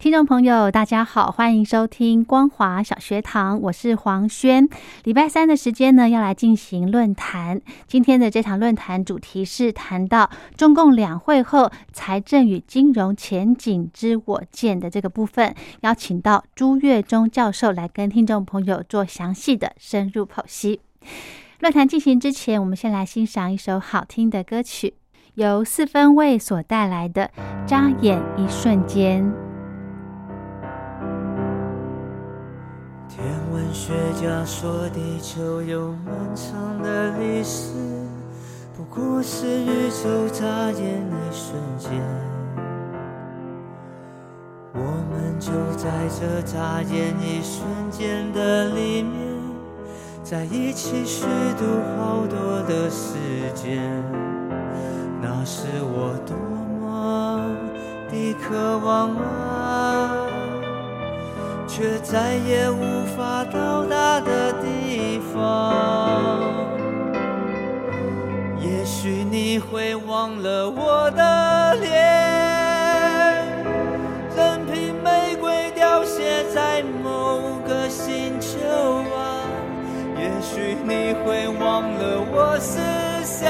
听众朋友，大家好，欢迎收听光华小学堂，我是黄轩。礼拜三的时间呢，要来进行论坛。今天的这场论坛主题是谈到中共两会后财政与金融前景之我见的这个部分，邀请到朱月忠教授来跟听众朋友做详细的深入剖析。论坛进行之前，我们先来欣赏一首好听的歌曲，由四分卫所带来的《眨眼一瞬间》。天文学家说，地球有漫长的历史，不过是宇宙眨眼一瞬间。我们就在这眨眼一瞬间的里面，在一起虚度好多的时间。那是我多么的渴望啊！却再也无法到达的地方。也许你会忘了我的脸，任凭玫瑰凋谢在某个星球啊。也许你会忘了我是谁，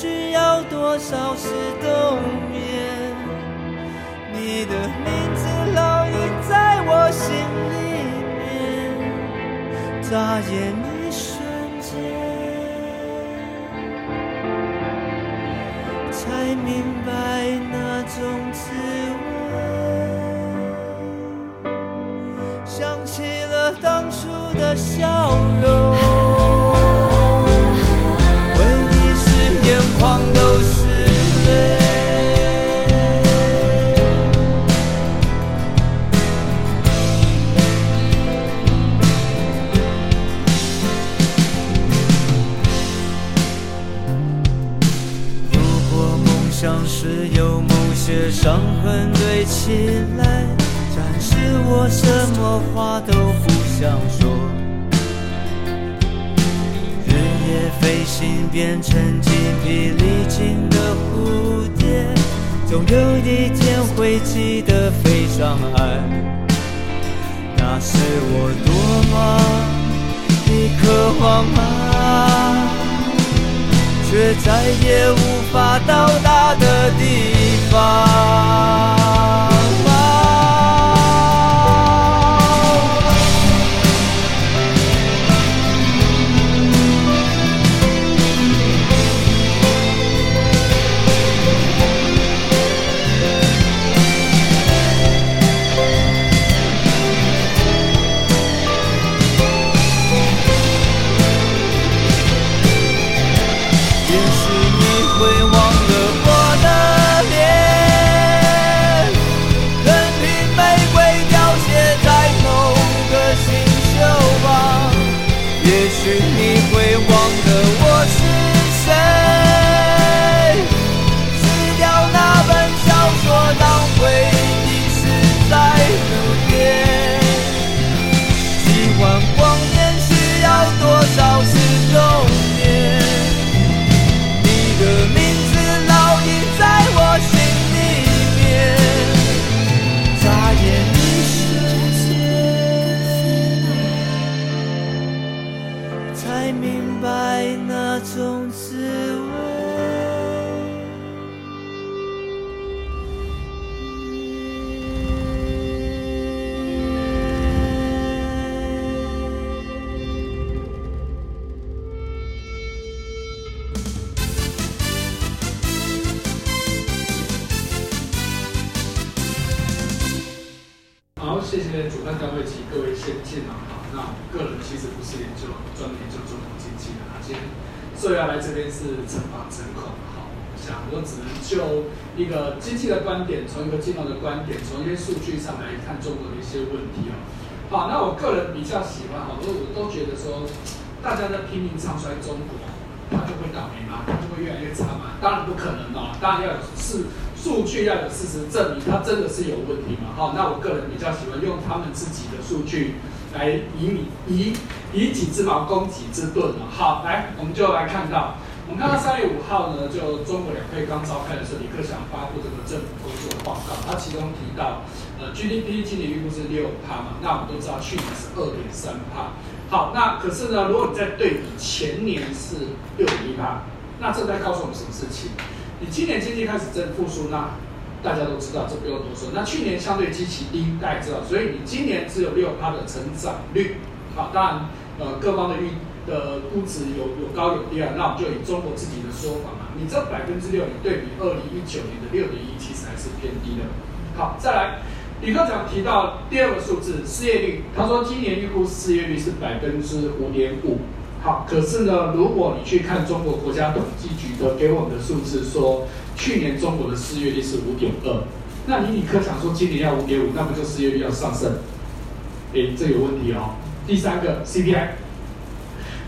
需要多少次冬眠？你的名字烙印在我心里面，眨眼一瞬间，才明白那种滋味，想起了当初的笑容。再也无法到达的地方。看中国的一些问题哦。好，那我个人比较喜欢，好多我都觉得说，大家在拼命唱衰中国，它就会倒霉吗？它就会越来越差吗？当然不可能哦，当然要有事。数据要有事实证明，它真的是有问题嘛？好，那我个人比较喜欢用他们自己的数据来以你以以己之矛攻己之盾了。好，来，我们就来看到，我们看到三月五号呢，就中国两会刚召开的时候，李克强发布这个政府工作报告，他其中提到，呃，GDP 今年预估是六帕嘛？那我们都知道去年是二点三帕。好，那可是呢，如果你再对比前年是六点一帕，那这在告诉我们什么事情？你今年经济开始正复苏，那大家都知道，这不用多说。那去年相对极其低，大家知道，所以你今年只有六趴的成长率。好，当然，呃，各方的预的估值有有高有低啊。那我们就以中国自己的说法嘛，你这百分之六，你对比二零一九年的六点一，其实还是偏低的。好，再来，李科长提到第二个数字，失业率，他说今年预估失业率是百分之五点五。好，可是呢，如果你去看中国国家统计局的给我们的数字，说去年中国的失业率是五点二，那你李科长说今年要五点五，那不就失业率要上升？哎，这有问题哦。第三个 CPI，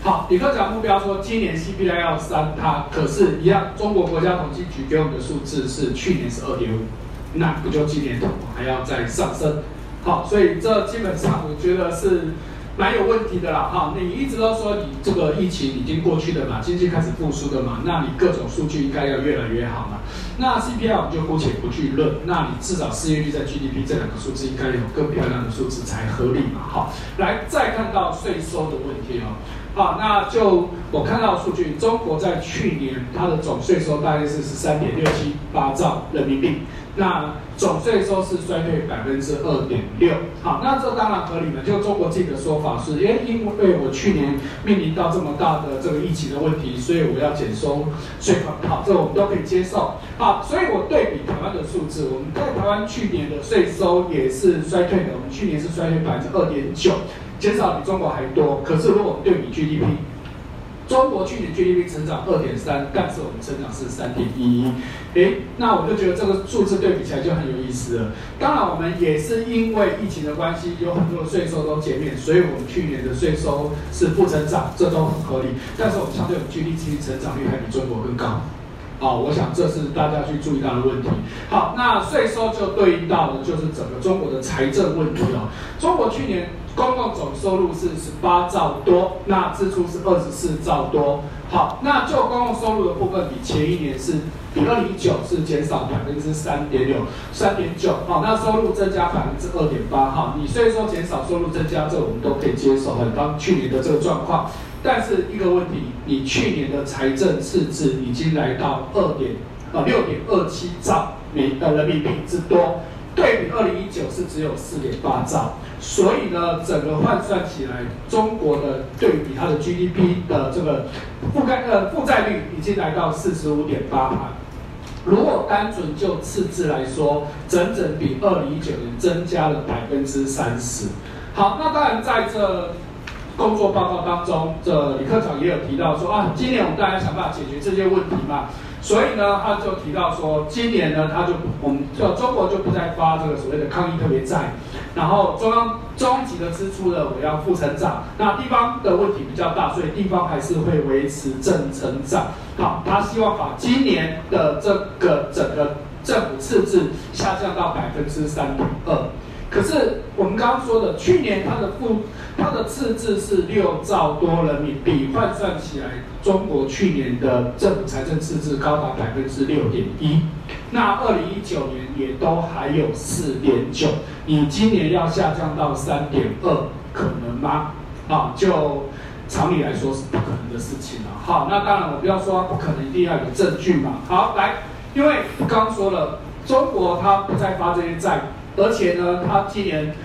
好，李科长目标说今年 CPI 要三，它可是一样，中国国家统计局给我们的数字是去年是二点五，那不就今年还要再上升？好，所以这基本上我觉得是。蛮有问题的啦，哈！你一直都说你这个疫情已经过去的嘛，经济开始复苏的嘛，那你各种数据应该要越来越好嘛。那 CPI 我们就姑且不去论，那你至少失业率在 GDP 这两个数字应该有更漂亮的数字才合理嘛，好。来，再看到税收的问题哦，好，那就我看到数据，中国在去年它的总税收大概是十三点六七八兆人民币。那总税收是衰退百分之二点六，好，那这当然合理了。就中国自己的说法是，因为因为我去年面临到这么大的这个疫情的问题，所以我要减收税款，好，这我们都可以接受。好，所以我对比台湾的数字，我们在台湾去年的税收也是衰退的，我们去年是衰退百分之二点九，减少比中国还多。可是如果我们对比 GDP。中国去年 GDP 成长二点三，但是我们成长是三点一，诶，那我就觉得这个数字对比起来就很有意思了。当然，我们也是因为疫情的关系，有很多的税收都减免，所以我们去年的税收是负增长，这都很合理。但是我们相对我们 GDP 成长率还比中国更高，啊，我想这是大家去注意到的问题。好，那税收就对应到的就是整个中国的财政问题哦。中国去年。公共总收入是十八兆多，那支出是二十四兆多。好，那就公共收入的部分，比前一年是比二零一九是减少百分之三点六，三点九。好，那收入增加百分之二点八。哈，你虽然说减少收入增加，这我们都可以接受，很当去年的这个状况。但是一个问题，你去年的财政赤字已经来到二点呃六点二七兆美呃人民币之多。对比二零一九是只有四点八兆，所以呢，整个换算起来，中国的对比它的 GDP 的这个覆盖呃负债率已经来到四十五点八帕。如果单纯就赤字来说，整整比二零一九年增加了百分之三十。好，那当然在这工作报告当中，这李科长也有提到说啊，今年我们大家想办法解决这些问题嘛。所以呢，他就提到说，今年呢，他就我们就中国就不再发这个所谓的抗疫特别债，然后中央中级的支出呢，我要负成长。那地方的问题比较大，所以地方还是会维持正成长。好，他希望把今年的这个整个政府赤字下降到百分之三点二。可是我们刚刚说的，去年他的负它的赤字是六兆多人民币，换算起来，中国去年的政府财政赤字高达百分之六点一。那二零一九年也都还有四点九，你今年要下降到三点二，可能吗？啊，就常理来说是不可能的事情了。好，那当然我不要说不可能，一定要有证据嘛。好，来，因为刚说了，中国它不再发这些债。而且呢，它今年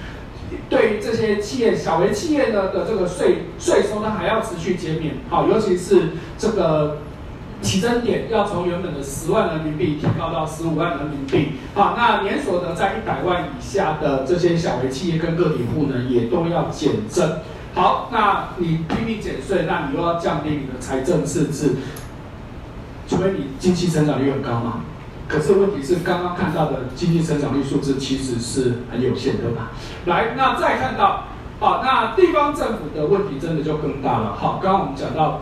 对于这些企业、小微企业呢的这个税税收呢，还要持续减免。好，尤其是这个起征点要从原本的十万人民币提高到十五万人民币。好，那年所得在一百万以下的这些小微企业跟个体户呢，也都要减征。好，那你拼命减税，那你又要降低你的财政赤字，除非你经济增长率很高嘛。可是问题是，刚刚看到的经济成长率数字其实是很有限的嘛。来，那再看到，好，那地方政府的问题真的就更大了。好，刚刚我们讲到。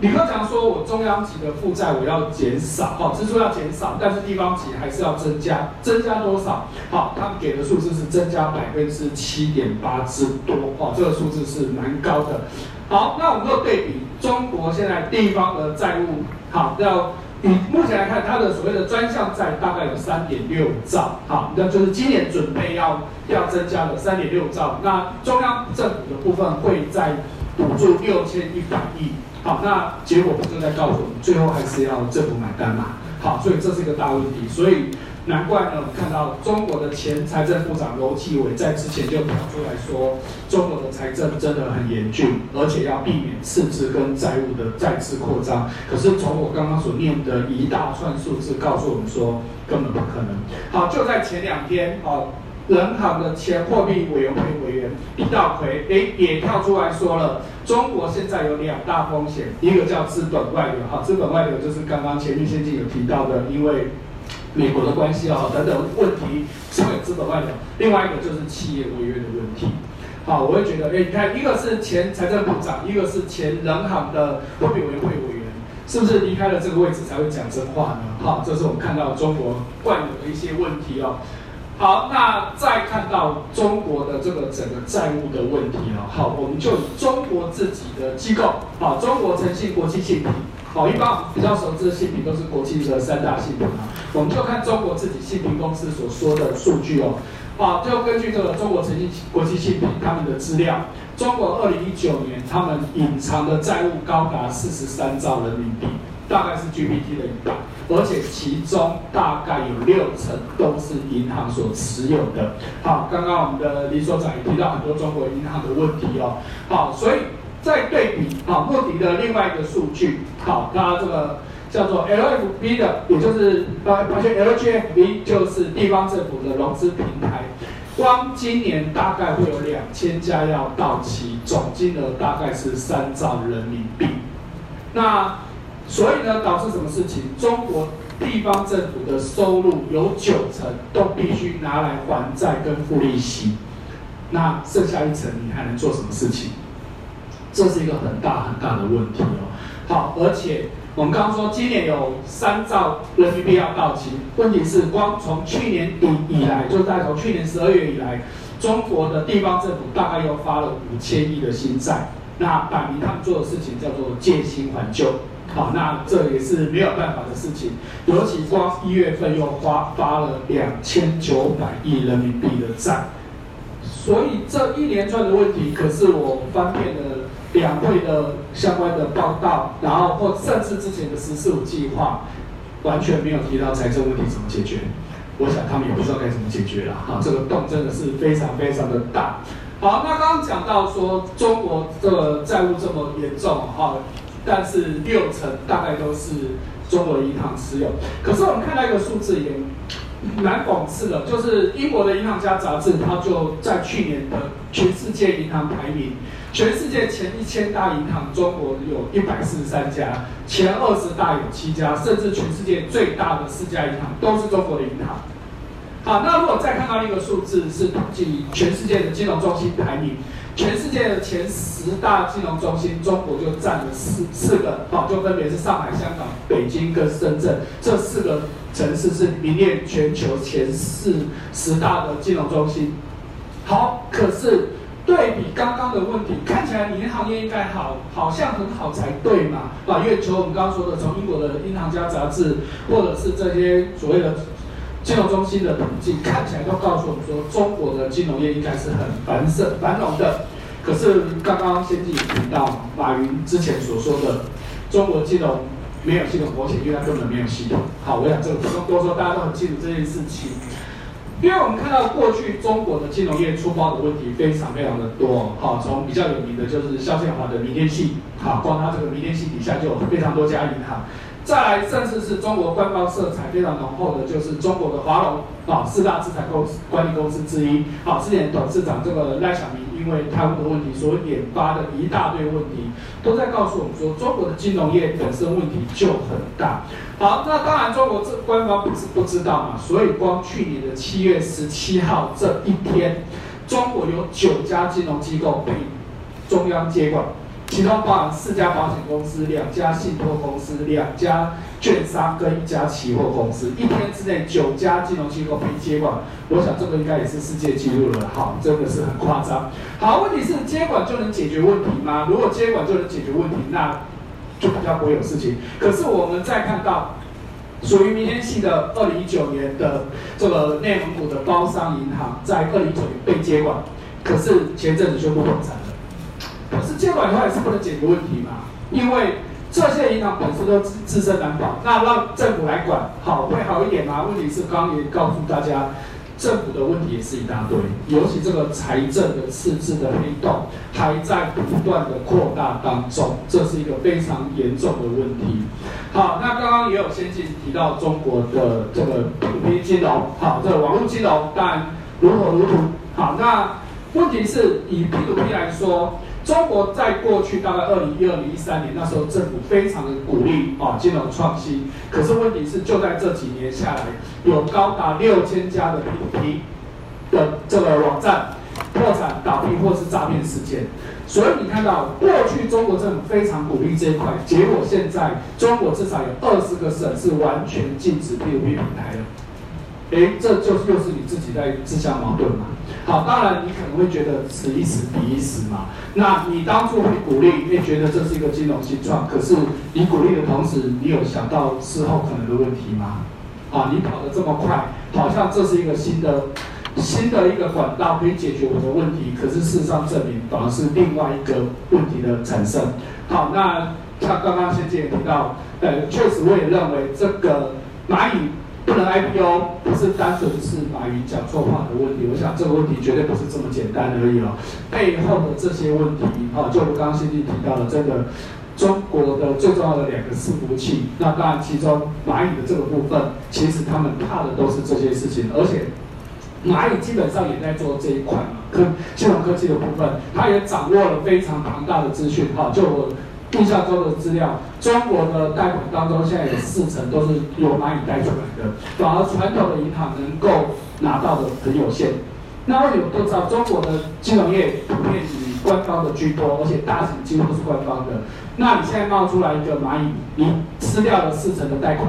李克强说：“我中央级的负债我要减少，哈，支出要减少，但是地方级还是要增加，增加多少？好，他们给的数字是增加百分之七点八之多，哈，这个数字是蛮高的。好，那我们做对比，中国现在地方的债务，好，要目前来看，它的所谓的专项债大概有三点六兆，好，那就是今年准备要要增加的三点六兆。那中央政府的部分会在补助六千一百亿。”好，那结果不就在告诉我们，最后还是要政府买单嘛？好，所以这是一个大问题，所以难怪呢，我们看到中国的前财政部长楼继伟在之前就跳出来说，中国的财政真的很严峻，而且要避免赤字跟债务的再次扩张。可是从我刚刚所念的一大串数字告诉我们说，根本不可能。好，就在前两天，好。人行的前货币委员会委员李道奎，诶，也跳出来说了，中国现在有两大风险，一个叫资本外流，哈，资本外流就是刚刚前面先进有提到的，因为美国的关系啊等等问题，会有资本外流。另外一个就是企业违约的问题。好，我会觉得，诶，你看，一个是前财政部长，一个是前人行的货币委员会委员，是不是离开了这个位置才会讲真话呢？好，这是我们看到中国惯有的一些问题哦。好，那再看到中国的这个整个债务的问题哦。好，我们就以中国自己的机构，好，中国诚信国际信评，好，一般比较熟知的信评都是国际的三大信评啊。我们就看中国自己信评公司所说的数据哦。好，就根据这个中国诚信国际信评他们的资料，中国二零一九年他们隐藏的债务高达四十三兆人民币。大概是 GPT 的一半，而且其中大概有六成都是银行所持有的。好，刚刚我们的李所长也提到很多中国银行的问题哦。好，所以再对比好莫迪的另外一个数据，好，它这个叫做 LFB 的，也就是呃，发现 LGFB 就是地方政府的融资平台，光今年大概会有两千家要到期，总金额大概是三兆人民币。那所以呢，导致什么事情？中国地方政府的收入有九成都必须拿来还债跟付利息，那剩下一层你还能做什么事情？这是一个很大很大的问题哦。好，而且我们刚刚说今年有三兆人民币要到期，问题是光从去年底以来，就在从去年十二月以来，中国的地方政府大概又发了五千亿的新债，那摆明他们做的事情叫做借新还旧。好，那这也是没有办法的事情。尤其光一月份又发发了两千九百亿人民币的债，所以这一连串的问题，可是我翻遍了两会的相关的报道，然后或甚至之前的“十四五”计划，完全没有提到财政问题怎么解决。我想他们也不知道该怎么解决了。哈，这个洞真的是非常非常的大。好，那刚刚讲到说中国这个债务这么严重，哈。但是六成大概都是中国银行持有。可是我们看到一个数字也蛮讽刺的，就是英国的银行家杂志，它就在去年的全世界银行排名，全世界前一千大银行，中国有一百四十三家，前二十大有七家，甚至全世界最大的四家银行都是中国的银行。好，那如果再看到一个数字，是统计全世界的金融中心排名。全世界的前十大金融中心，中国就占了四四个，好，就分别是上海、香港、北京跟深圳这四个城市是名列全球前四十大的金融中心。好，可是对比刚刚的问题，看起来银行业应该好，好像很好才对嘛？啊，因为从我们刚刚说的，从英国的银行家杂志，或者是这些所谓的。金融中心的统计看起来都告诉我们说，中国的金融业应该是很繁盛繁荣的。可是刚刚先进提到马云之前所说的，中国金融没有系统保险，因为它根本没有系统。好，我想这个不用多说，大家都很清楚这件事情。因为我们看到过去中国的金融业出包的问题非常非常的多，好，从比较有名的就是肖建华的民天系，好，光他这个民天系底下就有非常多家银行。再来，甚至是中国官方色彩非常浓厚的，就是中国的华龙啊，四大资产公司管理公司之一。好，之前董事长这个赖小明因为贪污的问题所引发的一大堆问题，都在告诉我们说，中国的金融业本身问题就很大。好，那当然中国这官方不是不知道嘛，所以光去年的七月十七号这一天，中国有九家金融机构被中央接管。其中包含四家保险公司、两家信托公司、两家券商跟一家期货公司。一天之内，九家金融机构被接管，我想这个应该也是世界纪录了。好，真的是很夸张。好，问题是接管就能解决问题吗？如果接管就能解决问题，那就比较不会有事情。可是我们再看到，属于明天系的二零一九年的这个内蒙古的包商银行，在二零一九年被接管，可是前阵子宣布破产了。可是接管的话也是不能解决问题嘛，因为这些银行本身都自自身难保，那让政府来管，好会好一点吗？问题是刚刚也告诉大家，政府的问题也是一大堆，尤其这个财政的赤字的黑洞还在不断的扩大当中，这是一个非常严重的问题。好，那刚刚也有先进提到中国的这个 P2P 金融，好，这个网络金融但如火如荼。好，那问题是以 P2P 来说。中国在过去大概二零一二、零一三年，那时候政府非常的鼓励啊金融创新。可是问题是，就在这几年下来，有高达六千家的 P P 的这个网站破产、倒闭或是诈骗事件。所以你看到过去中国政府非常鼓励这一块，结果现在中国至少有二十个省是完全禁止 P2P 平台了。哎，这就又是你自己在自相矛盾嘛。好，当然你可能会觉得此一时彼一时嘛。那你当初会鼓励，因为觉得这是一个金融新创，可是你鼓励的同时，你有想到事后可能的问题吗？啊，你跑得这么快，好像这是一个新的新的一个管道可以解决我的问题，可是事实上证明反而是另外一个问题的产生。好，那像刚刚先姐提到，呃，确实我也认为这个蚂蚁。不能 IPO 不是单纯是马云讲错话的问题，我想这个问题绝对不是这么简单而已哦。背后的这些问题，哦，就我刚刚先提到的，真的中国的最重要的两个伺服器，那当然其中蚂蚁的这个部分，其实他们怕的都是这些事情，而且蚂蚁基本上也在做这一块嘛，科金融科技的部分，它也掌握了非常庞大的资讯，哈，就我。印象中的资料，中国的贷款当中，现在有四成都是由蚂蚁贷出来的，反而传统的银行能够拿到的很有限。那我有都知道，中国的金融业普遍以官方的居多，而且大型几乎都是官方的。那你现在冒出来一个蚂蚁，你吃掉了四成的贷款，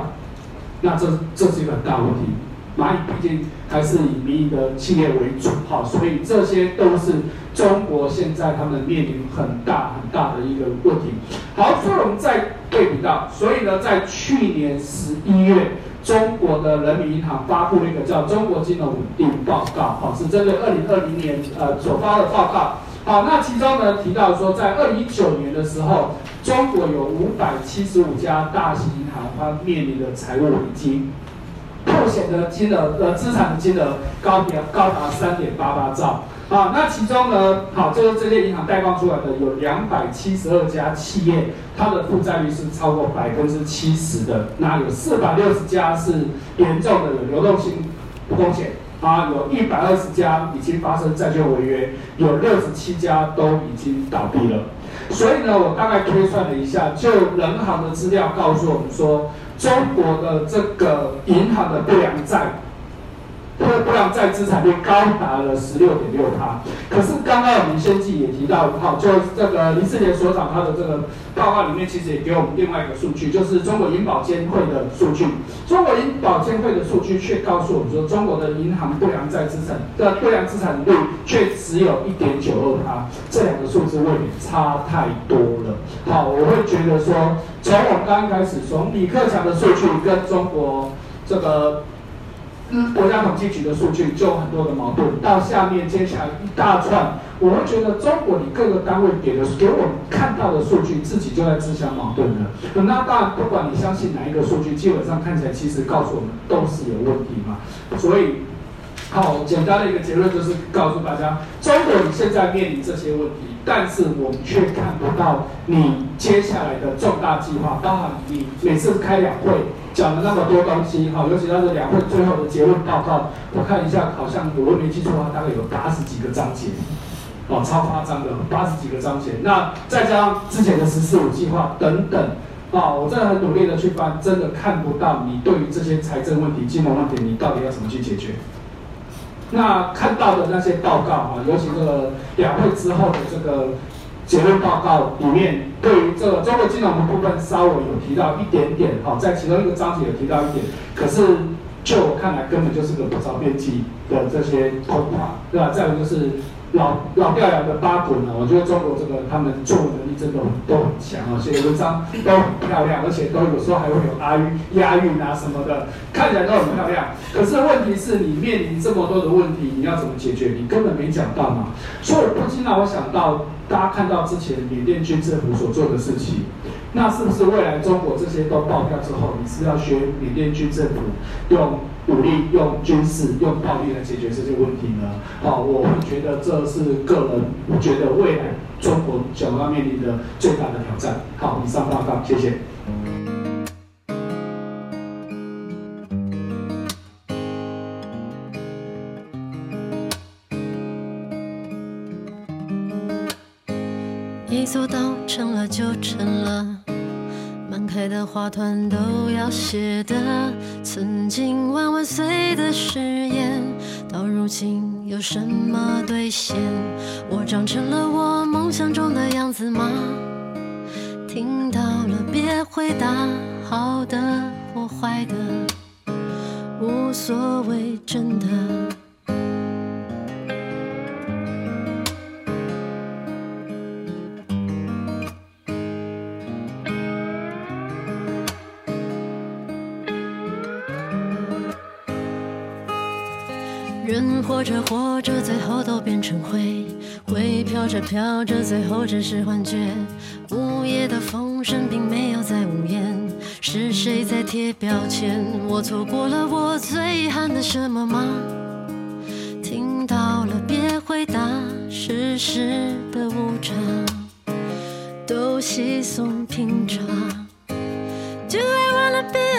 那这这是一个很大问题。蚂蚁毕竟还是以民营的企业为主，好，所以这些都是中国现在他们面临很大很大的一个问题。好，所以我们再对比到，所以呢，在去年十一月，中国的人民银行发布了一个叫《中国金融稳定报告》，好，是针对二零二零年呃所发的报告。好，那其中呢提到说，在二零一九年的时候，中国有五百七十五家大型银行它面临的财务危机。破险的金额，呃，资产的金额高达高达三点八八兆啊。那其中呢，好，就是这些银行贷放出来的有两百七十二家企业，它的负债率是超过百分之七十的。那有四百六十家是严重的流动性风险啊，有一百二十家已经发生债券违约，有六十七家都已经倒闭了。所以呢，我大概推算了一下，就人行的资料告诉我们说。中国的这个银行的不良债，不不良债资产率高达了十六点六趴。可是刚刚我们先记也提到，好，就这个林世杰所长他的这个报告里面，其实也给我们另外一个数据，就是中国银保监会的数据。中国银保监会的数据却告诉我们说，中国的银行不良债资产的不良资产率却只有一点九二趴，这两个数字未免差太多了。好，我会觉得说。从我们刚刚开始，从李克强的数据跟中国这个国家统计局的数据就有很多的矛盾，到下面接下来一大串，我会觉得中国你各个单位给的给我们看到的数据，自己就在自相矛盾的。那当然，不管你相信哪一个数据，基本上看起来其实告诉我们都是有问题嘛。所以好，简单的一个结论就是告诉大家，中国你现在面临这些问题，但是我们却看不到你接下来的重大计划，包含你每次开两会讲了那么多东西，哈，尤其那是两会最后的结论报告，我看一下，好像我没记错的话，大概有八十几个章节，哦，超夸张的，八十几个章节，那再加上之前的“十四五”计划等等。啊，我真的很努力的去翻，真的看不到你对于这些财政问题、金融问题，你到底要怎么去解决？那看到的那些报告啊，尤其这个两会之后的这个结论报告里面，对于这个中国金融的部分稍微有提到一点点，哈，在其中一个章节有提到一点，可是就我看来，根本就是个不着边际的这些空话，对吧？再有就是。老老掉牙的八股呢？我觉得中国这个他们作文能力真的都很强啊，写文章都很漂亮，而且都有时候还会有押韵、押韵啊什么的，看起来都很漂亮。可是问题是你面临这么多的问题，你要怎么解决？你根本没讲到嘛。所以不禁让我想到，大家看到之前缅甸军政府所做的事情。那是不是未来中国这些都爆掉之后，你是要学缅甸军政府用武力、用军事、用暴力来解决这些问题呢？好，我会觉得这是个人觉得未来中国将要面临的最大的挑战。好，以上报告，谢谢。一座岛成了就成了。开的花团都要谢的，曾经万万岁的誓言，到如今有什么兑现？我长成了我梦想中的样子吗？听到了别回答，好的或坏的，无所谓，真的。活着活着，最后都变成灰；灰飘着飘着，最后只是幻觉。午夜的风声并没有在无言，是谁在贴标签？我错过了我最遗憾的什么吗？听到了别回答，世事的无常都稀松平常。Do I wanna be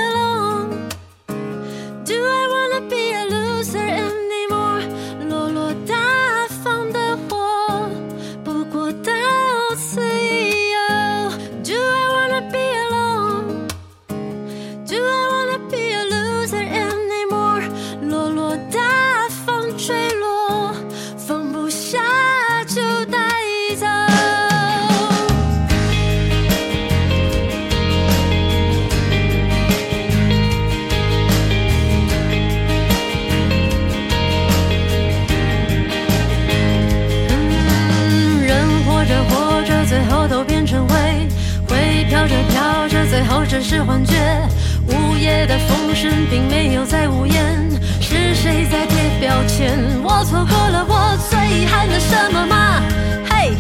会飘着飘着，最后只是幻觉，午夜的风声并没有在无言，是谁在贴标签？我错过了我最遗憾的什么吗？嘿，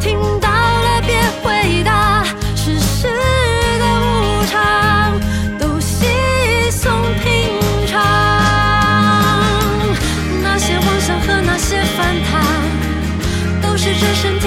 听到了别回答，世事的无常都稀松平常，那些妄想和那些反弹，都是这身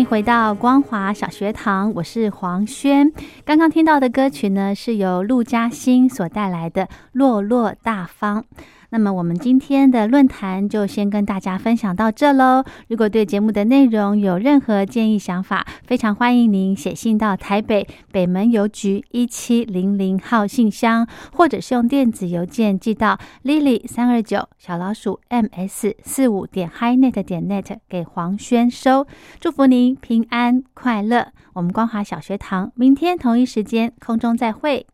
迎回到光华小学堂，我是黄轩。刚刚听到的歌曲呢，是由陆嘉欣所带来的《落落大方》。那么我们今天的论坛就先跟大家分享到这喽。如果对节目的内容有任何建议想法，非常欢迎您写信到台北北门邮局一七零零号信箱，或者是用电子邮件寄到 lily 三二九小老鼠 ms 四五点 hinet 点 net 给黄轩收。祝福您平安快乐。我们光华小学堂明天同一时间空中再会。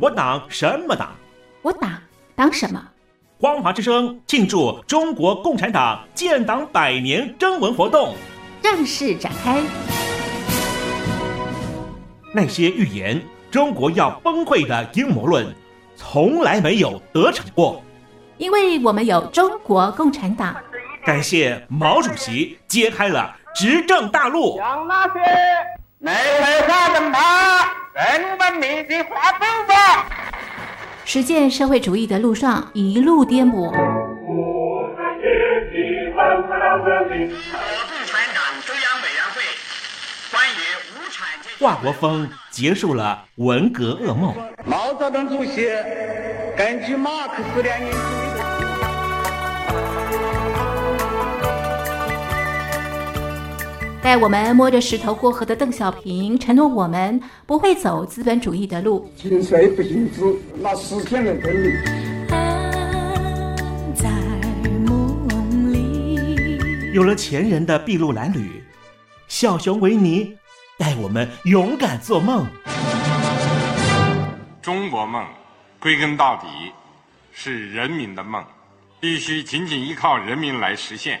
我党什么党？我党党什么？光华之声庆祝中国共产党建党百年征文活动，正式展开。那些预言中国要崩溃的阴谋论，从来没有得逞过，因为我们有中国共产党。感谢毛主席揭开了执政大路。将那些内外化的马人文明的划分法，实践社会主义的路上一路颠簸。共产党中央委员会关于无产阶级华国锋结束了文革噩梦。毛泽东主席根据马克思列宁主义的。带我们摸着石头过河的邓小平承诺我们不会走资本主义的路。心虽不行之，那实现了真理。在梦里。有了前人的筚路蓝缕，小熊维尼带我们勇敢做梦。中国梦，归根到底是人民的梦，必须紧紧依靠人民来实现。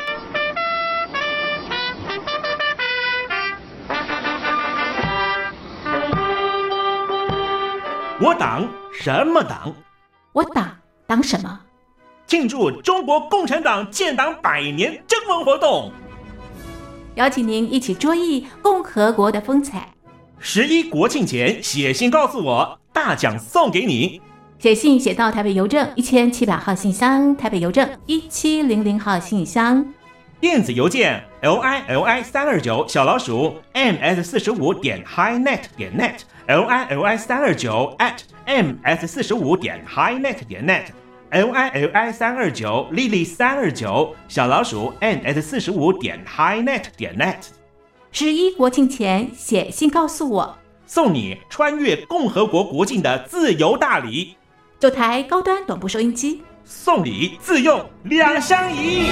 我党什么党？我党党什么？庆祝中国共产党建党百年征文活动，邀请您一起追忆共和国的风采。十一国庆前写信告诉我，大奖送给你。写信写到台北邮政一千七百号信箱，台北邮政一七零零号信箱。电子邮件 l i l i 三二九小老鼠 m s 四十五点 highnet 点 net l i l i 三二九 at m s 四十五点 highnet 点 net l i l i 三二九 lily 三二九小老鼠 n s 四十五点 highnet 点 net。十一国庆前写信告诉我，送你穿越共和国国境的自由大礼，九台高端短波收音机，送礼自用两相宜。